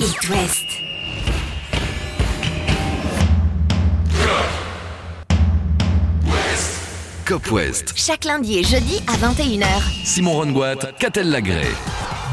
It West. Cop West. Chaque lundi et jeudi à 21h. Simon Rongoat, Catel Lagré.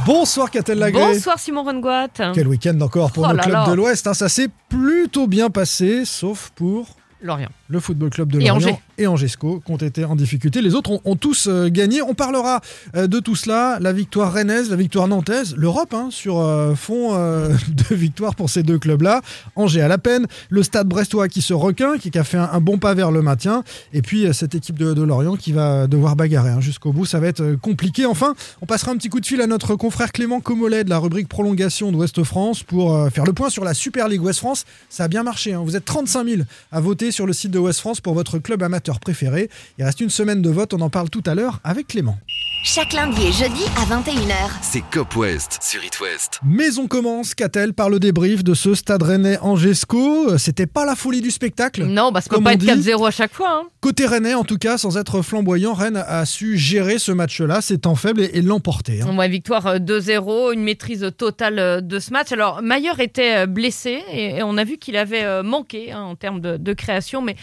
Bonsoir Catel Lagré. Bonsoir Simon Rongoat. Quel week-end encore pour Oh clubs là. de l'Ouest. hein. Ça s'est plutôt bien passé, sauf pour Lorient. le Football Club de Et Lorient Angers. Et Angesco qui ont été en difficulté. Les autres ont, tous euh, gagné. On parlera euh, de tout cela. La victoire rennaise, la victoire nantaise, l'Europe hein, sur euh, fond de victoire pour ces deux clubs-là. Angers à la peine. Le stade brestois qui se requin, qui, a fait un, bon pas vers le maintien. Et puis cette équipe de, Lorient qui va devoir bagarrer hein, jusqu'au bout. Ça va être compliqué. Enfin, on passera un petit coup de fil à notre confrère Clément Comolet de la rubrique prolongation d'Ouest France pour faire le point sur la Super League Ouest France. Ça a bien marché. hein. Vous êtes 35 000 à voter sur le site de Ouest France pour votre club amateur préféré. Il reste une semaine de vote. On en parle tout à l'heure avec Clément. Chaque lundi et jeudi à 21h. C'est Cop West sur It West. Mais on commence, qu'a-t-elle, par le débrief de ce stade rennais Angesco. Euh, C'était pas la folie du spectacle. Non, bah ça peut pas être dit. 4-0 à chaque fois. hein. Côté rennais, en tout cas, sans être flamboyant, Rennes a su gérer ce match-là, ses temps faibles et, et l'emporter. hein. Ouais, victoire euh, 2-0, une maîtrise totale euh, de ce match. Alors, Mayer était euh, blessé et, et on a vu qu'il avait euh, manqué hein, en termes de, de création, mais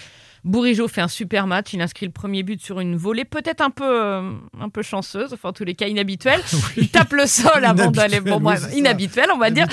Bourigeau fait un super match. Il inscrit le premier but sur une volée, peut-être un peu, euh, un peu chanceuse, enfin en tous les cas inhabituelle. Il tape le sol avant d'aller. Bon, oui, inhabituel, on va dire.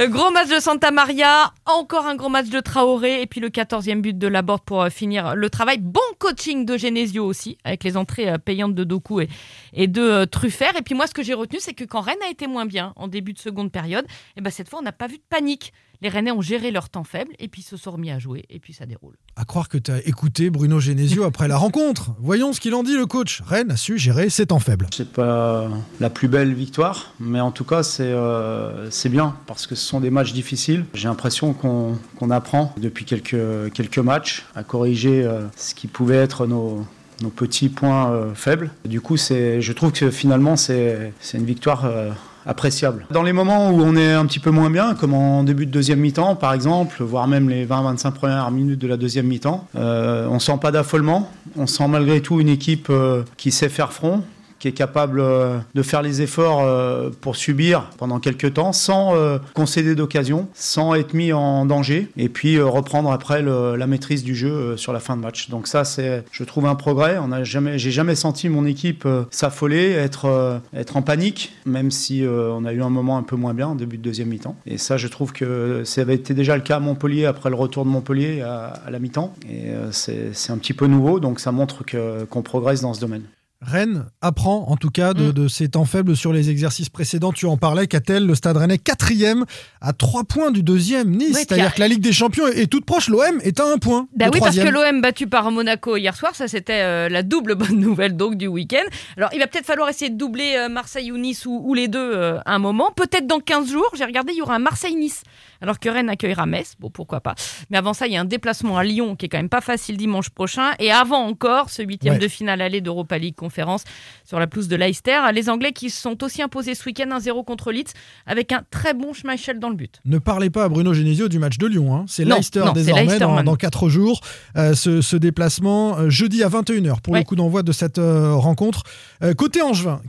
Euh, Gros match de Santa Maria, encore un gros match de Traoré et puis le 14e but de Laborde pour euh, finir le travail. Bon coaching de Genesio aussi, avec les entrées payantes de Doku et, et de euh, Truffert. Et puis moi, ce que j'ai retenu, c'est que quand Rennes a été moins bien en début de seconde période, et ben cette fois, on n'a pas vu de panique. Les Rennais ont géré leur temps faible et puis se sont remis à jouer et puis ça déroule. À croire que tu as écouté Bruno Genesio après la rencontre. Voyons ce qu'il en dit, le coach. Rennes a su gérer ses temps faibles. C'est pas la plus belle victoire, mais en tout cas c'est euh, c'est bien parce que ce sont des matchs difficiles. J'ai l'impression qu'on qu'on apprend depuis quelques, quelques matchs à corriger euh, ce qui pouvait être nos, nos petits points euh, faibles. Du coup, c'est, je trouve que finalement c'est c'est une victoire euh, appréciable. Dans les moments où on est un petit peu moins bien, comme en début de deuxième mi-temps par exemple, voire même les 20-25 premières minutes de la deuxième mi-temps, euh, on sent pas d'affolement, on sent malgré tout une équipe euh, qui sait faire front, qui est capable euh, de faire les efforts euh, pour subir pendant quelques temps sans euh, concéder d'occasion, sans être mis en danger et puis reprendre après la maîtrise du jeu sur la fin de match. Donc ça c'est je trouve un progrès, on a jamais j'ai jamais senti mon équipe s'affoler, être être en panique même si on a eu un moment un peu moins bien en début de deuxième mi-temps et ça je trouve que ça avait été déjà le cas à Montpellier après le retour de Montpellier à, la mi-temps et c'est un petit peu nouveau donc ça montre qu'on progresse dans ce domaine. Rennes apprend en tout cas de, Mm. de ses temps faibles sur les exercices précédents. Tu en parlais, qu'a-t-elle Le stade rennais quatrième à trois points du deuxième Nice. Ouais, C'est-à-dire que la Ligue des Champions est toute proche. L'OM est à un point. Bah oui, parce que l'OM battu par Monaco hier soir, ça c'était euh, la double bonne nouvelle donc du week-end. Alors il va peut-être falloir essayer de doubler euh, Marseille ou Nice ou, ou les deux euh, à un moment. Peut-être dans 15 jours, j'ai regardé, il y aura un Marseille-Nice. Alors que Rennes accueillera Metz, bon pourquoi pas. Mais avant ça, il y a un déplacement à Lyon qui est quand même pas facile dimanche prochain. Et avant encore, ce huitième Ouais. de finale aller d'Europa League conférence sur la pelouse de Leicester. Les Anglais qui se sont aussi imposés ce week-end 1-0 contre Leeds avec un très bon Schmeichel dans le but. Ne parlez pas à Bruno Genesio du match de Lyon. hein. C'est Leicester non, désormais Leicester, dans, man. dans 4 jours. Euh, ce, ce déplacement euh, jeudi à 21h pour le coup d'envoi de cette euh, rencontre. Euh, côté Angevin,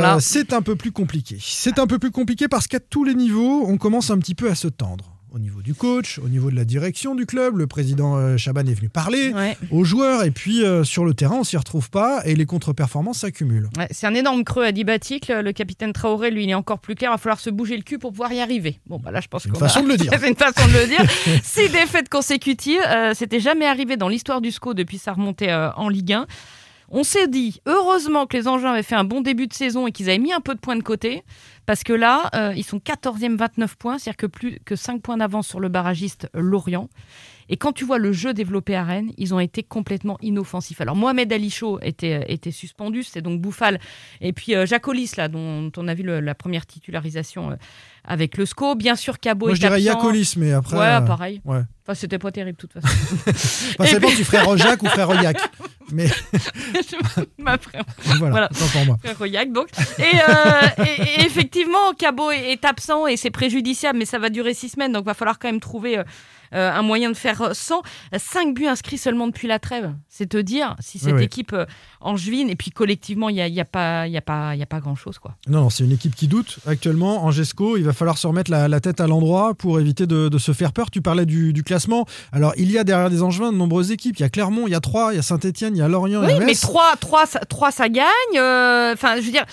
là- C'est un peu plus compliqué. C'est un peu plus compliqué parce qu'à tous les niveaux, on commence un petit peu à se tendre. Au niveau du coach, au niveau de la direction du club, le président euh, Chaban est venu parler Ouais. aux joueurs et puis euh, sur le terrain, on s'y retrouve pas et les contre-performances s'accumulent. Ouais, c'est un énorme creux à Dibatic. Le, capitaine Traoré, lui, il est encore plus clair. Il va falloir se bouger le cul pour pouvoir y arriver. Bon, bah là, je pense Une qu'on façon va- de le dire. c'est une façon de le dire. Six défaites consécutives. Euh, C'était jamais arrivé dans l'histoire du SCO depuis sa remontée euh, en Ligue 1. On s'est dit, heureusement que les Angevins avaient fait un bon début de saison et qu'ils avaient mis un peu de points de côté. Parce que là, euh, ils sont 14e, 29 points, c'est-à-dire que plus que 5 points d'avance sur le barragiste Lorient. Et quand tu vois le jeu développé à Rennes, ils ont été complètement inoffensifs. Alors Mohamed Ali Chaud était, euh, était suspendu, c'est donc Bouffal. Et puis euh, Jacques Ollis, là, dont on a vu la première titularisation euh, avec le SCO. Bien sûr, Cabot Moi, est je dirais absent. Yacolis, mais après. Ouais, euh, pareil. ouais. Enfin, c'était pas terrible de toute façon. Enfin, ça dépend si frère Jacques ou frère Yak. Mais Ma frère. voilà, Voilà. pour moi. Frère Royac, donc. Et, euh, et- et effectivement, Cabot est, est absent et c'est préjudiciable, mais ça va durer six semaines, donc va falloir quand même trouver euh, euh, un moyen de faire 100. 5 buts inscrits seulement depuis la trêve. C'est te dire si cette Oui, équipe euh, angevine, et puis collectivement, il n'y a, y a pas, y a pas, il y a pas grand-chose. quoi. Non, non, c'est une équipe qui doute actuellement. Angesco, il va falloir se remettre la, la tête à l'endroit pour éviter de, de se faire peur. Tu parlais du, du classement. Alors, il y a derrière des Angevins de nombreuses équipes. Il y a Clermont, il y a Troyes, il y a Saint-Etienne, il y a Lorient, il Oui, y a mais Metz. 3, 3, ça, 3, ça gagne. euh, Enfin, je veux dire,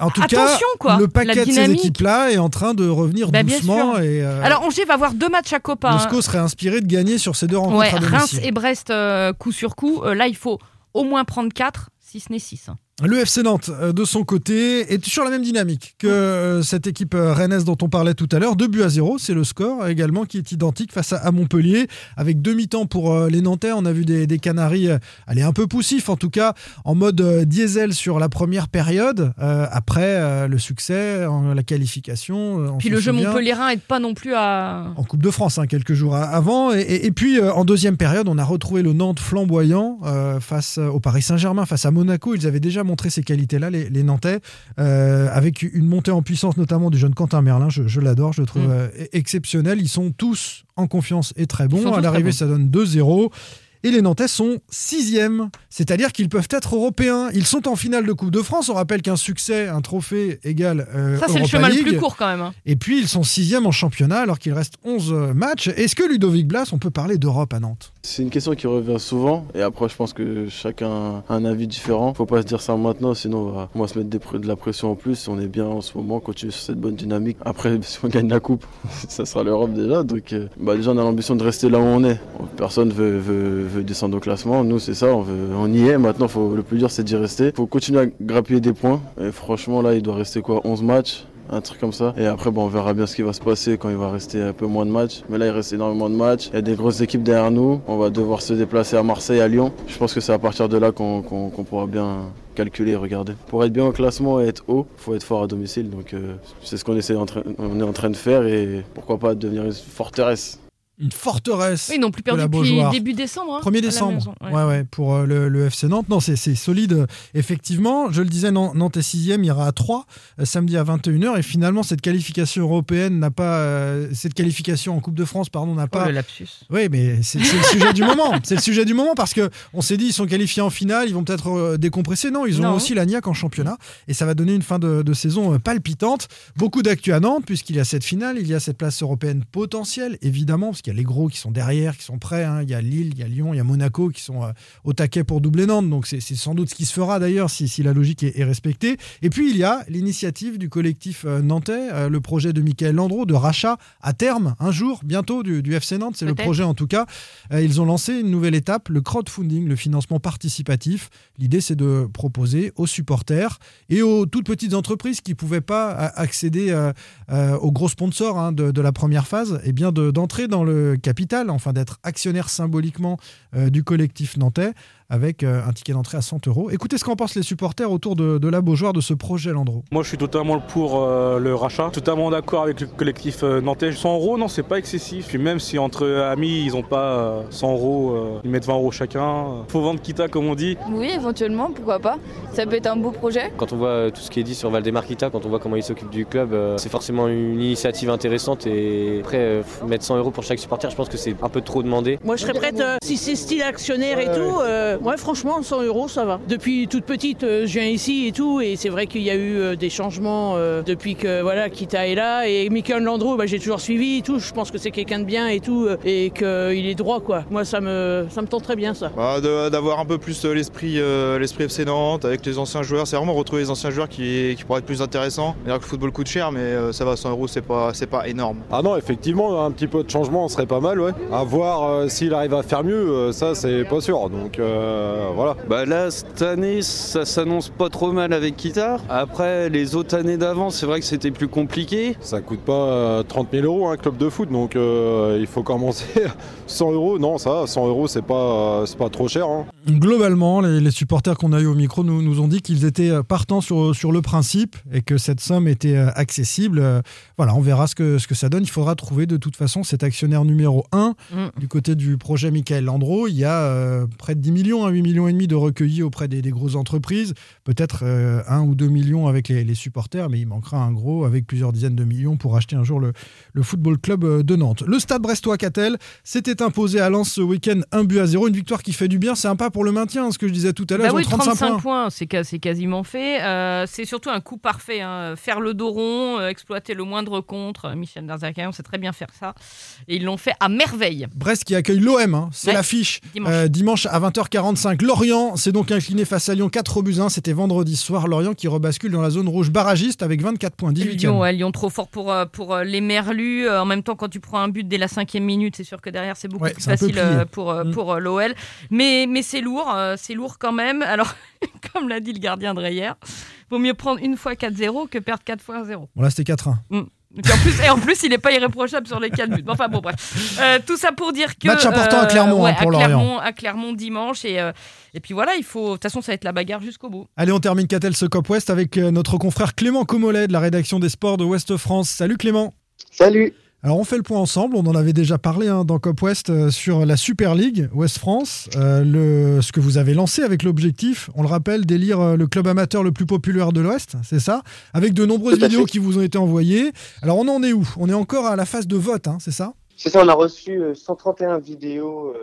En tout Attention, cas, quoi. le paquet de ces équipes-là est en train de revenir Bah, doucement. Et, euh, alors Angers va avoir deux matchs à Copa. hein. SCO serait inspiré de gagner sur ces deux rencontres Ouais, à Reims et Brest, euh, coup sur coup. Euh, là, il faut au moins prendre 4, si ce n'est 6. Le FC Nantes, euh, de son côté, est sur la même dynamique que euh, cette équipe euh, rennaise dont on parlait tout à l'heure. 2 buts à 0, c'est le score également qui est identique face à, Montpellier. Avec demi-temps pour les Nantais, on a vu des, des Canaries aller un peu poussifs, en tout cas en mode diesel sur la première période. Euh, après euh, le succès, en- la qualification. on Puis le jeu souvient montpellierin n'aide pas non plus à. en Coupe de France hein, quelques jours avant. Et, et- et puis euh, en deuxième période, on a retrouvé le Nantes flamboyant face au Paris Saint-Germain, face à Monaco. Ils avaient déjà montré ces qualités-là, les, les Nantais, euh, avec une montée en puissance notamment du jeune Quentin Merlin. Je, je l'adore, je le trouve Mm. euh, exceptionnel. Ils sont tous en confiance et très bons. À l'arrivée, ça donne 2-0. Et les Nantais sont sixièmes, c'est-à-dire qu'ils peuvent être européens. Ils sont en finale de Coupe de France. On rappelle qu'un succès, un trophée égale euh, Ça, c'est le chemin le plus court quand même. hein. Et puis, ils sont sixième en championnat alors qu'il reste 11 matchs. Est-ce que Ludovic Blas, on peut parler d'Europe à Nantes? C'est une question qui revient souvent et après je pense que chacun a un avis différent. Faut pas se dire ça maintenant sinon on va, on va se mettre des de la pression en plus. On est bien en ce moment, continuer sur cette bonne dynamique. Après si on gagne la coupe, ça sera l'Europe déjà. Donc euh, bah, déjà on a l'ambition de rester là où on est. Personne veut, veut, veut descendre au classement. Nous c'est ça, on, y est. Maintenant le plus dur c'est d'y rester. Faut continuer à grappiller des points. Et franchement là il doit rester quoi 11 matchs un truc comme ça. Et après, bon, on verra bien ce qui va se passer quand il va rester un peu moins de matchs. Mais là, il reste énormément de matchs. Il y a des grosses équipes derrière nous. On va devoir se déplacer à Marseille, à Lyon. Je pense que c'est à partir de là qu'on pourra bien calculer et regarder. Pour être bien au classement et être haut, il faut être fort à domicile. Donc, euh, c'est ce qu'on essaie on est en train de faire et pourquoi pas devenir une forteresse. Une forteresse. Oui, ils n'ont plus perdu la depuis Beaujoire. début décembre. hein, 1er à la décembre, maison, ouais. ouais. Ouais, pour euh, le, le FC Nantes. Non, c'est c'est solide, effectivement. Je le disais, Nan- Nantes est 6 ira à 3 euh, samedi à 21h. Et finalement, cette qualification européenne n'a pas. euh, cette qualification en Coupe de France, pardon, n'a Oh, pas. le lapsus. Oui, mais c'est le sujet du moment. C'est le sujet du moment parce que on s'est dit ils sont qualifiés en finale, ils vont peut-être décompresser. Non, ils ont Non. aussi la en championnat et ça va donner une fin de, de saison palpitante. Beaucoup d'actu à Nantes puisqu'il y a cette finale, il y a cette place européenne potentielle évidemment parce qu'il y a les gros qui sont derrière, qui sont prêts. hein. Il y a Lille, il y a Lyon, il y a Monaco qui sont euh, au taquet pour doubler Nantes. Donc c'est sans doute ce qui se fera d'ailleurs si, si la logique est, est respectée. Et puis il y a l'initiative du collectif euh, nantais, euh, le projet de Michael Landreau de rachat à terme un jour bientôt du, du FC Nantes. C'est le projet en tout cas. Ils ont lancé une nouvelle étape, le crowdfunding, le financement participatif. L'idée, c'est de proposer aux supporters et aux toutes petites entreprises qui ne pouvaient pas accéder aux gros sponsors hein, de, de la première phase, eh bien de- d'entrer dans le capital, enfin d'être actionnaire symboliquement euh, du collectif nantais avec euh, un ticket d'entrée à 100 euros. Écoutez ce qu'en pensent les supporters autour de, de la Beaujoire de ce projet Landreau. Moi, je suis totalement pour euh, le rachat, totalement d'accord avec le collectif euh, nantais. 100 euros, non, c'est pas excessif. Puis même si entre amis, ils ont pas euh, 100 euros, euh, ils mettent 20 euros chacun. Faut vendre Kita, comme on dit. Oui, éventuellement, pourquoi pas. Ça peut être un beau projet. Quand on voit tout ce qui est dit sur Valdemarquita, quand on voit comment il s'occupe du club, euh, c'est forcément une initiative intéressante. Et après, euh, mettre 100 euros pour chaque supporter, je pense que c'est un peu trop demandé. Moi, je serais prête, euh, si c'est style actionnaire et tout, euh, ouais, franchement, 100 euros, ça va. Depuis toute petite, euh, je viens ici et tout, et c'est vrai qu'il y a eu euh, des changements euh, depuis que, voilà, Kita est là, et Michael Landreau, bah, j'ai toujours suivi et tout, je pense que c'est quelqu'un de bien et tout, euh, et qu'il est droit, quoi. Moi, ça me, ça me tente très bien, ça. Bah, de- D'avoir un peu plus l'esprit euh, l'esprit FC Nantes avec les anciens joueurs, c'est vraiment retrouver les anciens joueurs qui, qui pourraient être plus intéressants. C'est-à-dire que le football coûte cher, mais euh, ça va, 100 euros, c'est pas, c'est pas énorme. Ah non, effectivement, un petit peu de changement serait pas mal, ouais. À voir euh, s'il arrive à faire mieux, euh, ça c'est pas sûr. Donc euh, voilà. Bah là, cette année, ça s'annonce pas trop mal avec Kitar. Après, les autres années d'avant, c'est vrai que c'était plus compliqué. Ça coûte pas euh, 30 000 euros un club de foot, donc euh, il faut commencer 100 euros. Non, ça, 100 euros, c'est pas, c'est pas trop cher. hein. Globalement, les, les supporters qu'on a eu au micro nous, nous ont dit qu'ils étaient euh, partants sur, sur le principe et que cette somme était euh, accessible. Euh, Voilà, on verra ce que, ce que ça donne. Il faudra trouver de toute façon cet actionnaire numéro 1 Mm. du côté du projet Michael Landreau. Il y a euh, près de 10 millions, hein, 8 millions et demi de recueillis auprès des, des grosses entreprises. Peut-être euh, 1 ou 2 millions avec les, les supporters, mais il manquera un gros avec plusieurs dizaines de millions pour acheter un jour le, le football club de Nantes. Le stade brestois Catel s'était imposé à Lens ce week-end un but à zéro. Une victoire qui fait du bien. C'est un pas pour le maintien, ce que je disais tout à l'heure. Bah oui, 35, 35 points. c'est quasiment fait. Euh, c'est surtout un coup parfait. hein. Faire le dos rond, euh, exploiter le moindre contre. Euh, Michel Darzakian sait très bien faire ça. Et ils l'ont fait à merveille. Brest qui accueille l'OM, hein. c'est Ouais, l'affiche. dimanche. Euh, dimanche à 20h45. Lorient s'est donc incliné face à Lyon 4 buts 1. C'était vendredi soir. Lorient qui rebascule dans la zone rouge barragiste avec 24 points. 18 Lyon, ouais, Lyon trop fort pour, pour les Merlus. En même temps, quand tu prends un but dès la cinquième minute, c'est sûr que derrière, c'est beaucoup Ouais, plus facile pour, Mm. pour l'OL. Mais, mais c'est lourd, euh, c'est lourd quand même. Alors, comme l'a dit le gardien de Reyer, vaut mieux prendre une fois 4-0 que perdre 4 fois 0. Bon, là, c'était 4-1. Mm. Et puis en plus, et en plus, il n'est pas irréprochable sur les 4 buts. Enfin bon, bref. Euh, tout ça pour dire que. Match important à Clermont, ouais, hein, pour à Lorient. Clermont, à Clermont dimanche. Et, euh, et puis voilà, il faut. De toute façon, ça va être la bagarre jusqu'au bout. Allez, on termine Catel ce Cop West avec euh, notre confrère Clément Comolet de la rédaction des sports de Ouest France. Salut Clément. Salut. Alors on fait le point ensemble, on en avait déjà parlé hein, dans Cop West euh, sur la Super League Ouest France, euh, le, ce que vous avez lancé avec l'objectif, on le rappelle, d'élire euh, le club amateur le plus populaire de l'Ouest, c'est ça? Avec de nombreuses vidéos fait. qui vous ont été envoyées. Alors on en est où? On est encore à la phase de vote, hein, c'est ça? C'est ça, on a reçu euh, 131 vidéos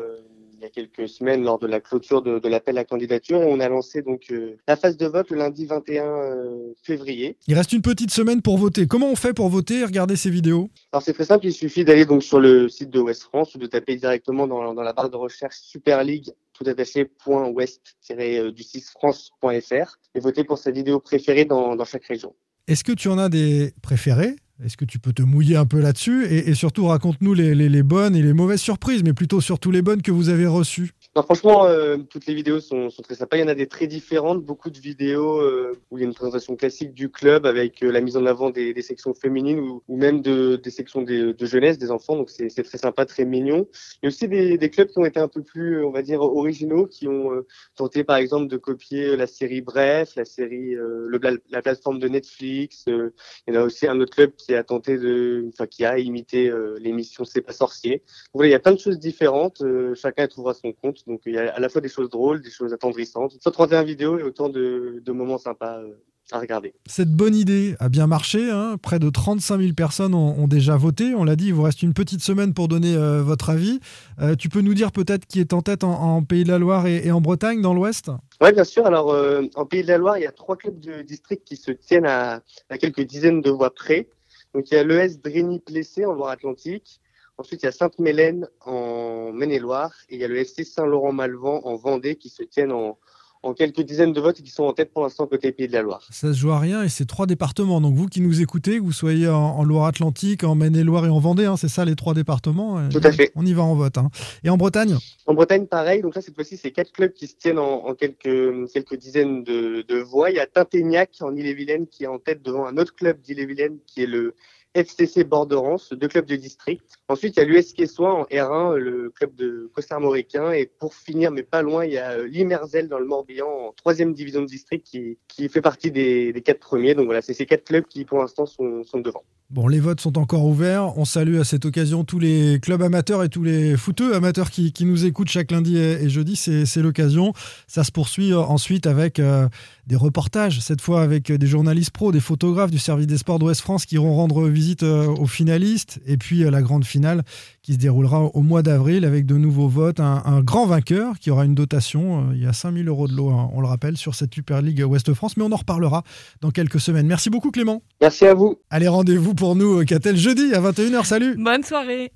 il y a quelques semaines lors de la clôture de, de l'appel à candidature et on a lancé donc euh, la phase de vote le lundi 21 euh, février. Il reste une petite semaine pour voter. Comment on fait pour voter et regarder ces vidéos? Alors c'est très simple, il suffit d'aller donc sur le site de West France ou de taper directement dans, dans la barre de recherche Super League tout attaché point west du 6 france.fr et voter pour sa vidéo préférée dans, dans chaque région. Est-ce que tu en as des préférés? Est-ce que tu peux te mouiller un peu là-dessus et, surtout raconte-nous les bonnes et les mauvaises surprises, mais plutôt surtout les bonnes que vous avez reçues. Franchement, euh, toutes les vidéos sont, sont très sympas. Il y en a des très différentes. Beaucoup de vidéos euh, où il y a une présentation classique du club avec euh, la mise en avant des, des sections féminines ou, ou même de, des sections de jeunesse, des enfants. Donc c'est très sympa, très mignon. Il y a aussi des, des clubs qui ont été un peu plus, on va dire, originaux, qui ont euh, tenté par exemple de copier la série Bref, la série, euh, le, pla- la plateforme de Netflix. Euh, il y en a aussi un autre club qui a tenté de, enfin qui a imité euh, l'émission C'est pas sorcier. Voilà, il y a plein de choses différentes. euh, chacun trouvera son compte. Donc il y a à la fois des choses drôles, des choses attendrissantes. 131 vidéos et autant de, de moments sympas euh, à regarder. Cette bonne idée a bien marché. hein. Près de 35 000 personnes ont, ont déjà voté. On l'a dit, il vous reste une petite semaine pour donner euh, votre avis. Euh, tu peux nous dire peut-être qui est en tête en, en Pays de la Loire et, et en Bretagne, dans l'Ouest? Oui, bien sûr. Alors, euh, en Pays de la Loire, il y a trois clubs de district qui se tiennent à, à quelques dizaines de voix près. Donc, il y a l'ES Drigny-Plessé en Loire-Atlantique. Ensuite, il y a Sainte-Mélène en Maine-et-Loire. Et il y a le FC Saint-Laurent-Malvent en Vendée qui se tiennent en, en quelques dizaines de votes et qui sont en tête pour l'instant côté Pays de la Loire. Ça se joue à rien et c'est trois départements. Donc vous qui nous écoutez, que vous soyez en, en Loire-Atlantique, en Maine-et-Loire et en Vendée, hein, c'est ça les trois départements. euh, Tout à fait. On y va en vote. hein. Et en Bretagne? En Bretagne, pareil. Donc là, cette fois-ci, c'est quatre clubs qui se tiennent en, en quelques, quelques dizaines de, de voix. Il y a Tinténiac en Ille-et-Vilaine qui est en tête devant un autre club d'Ille-et-Vilaine qui est le FCC Borderance, deux clubs de district. Ensuite, il y a l'US Quessois en R1, le club de Costarmoricain. Et pour finir, mais pas loin, il y a euh, l'Imerzel dans le Morbihan en troisième division de district qui, qui fait partie des, des quatre premiers. Donc voilà, c'est ces quatre clubs qui, pour l'instant, sont, sont devant. Bon, les votes sont encore ouverts. On salue à cette occasion tous les clubs amateurs et tous les footeux amateurs qui, qui nous écoutent chaque lundi et, et jeudi. C'est l'occasion. Ça se poursuit euh, ensuite avec euh, des reportages, cette fois avec euh, des journalistes pros, des photographes du service des sports d'Ouest France qui iront rendre visite euh, aux finalistes. Et puis euh, la grande finale qui se déroulera au mois d'avril avec de nouveaux votes. Un, un grand vainqueur qui aura une dotation. euh, Il y a 5000 euros de lot, hein, on le rappelle, sur cette Super League Ouest France. Mais on en reparlera dans quelques semaines. Merci beaucoup Clément. Merci à vous. Allez, rendez-vous pour nous, Catel, jeudi à 21h. Salut Bonne soirée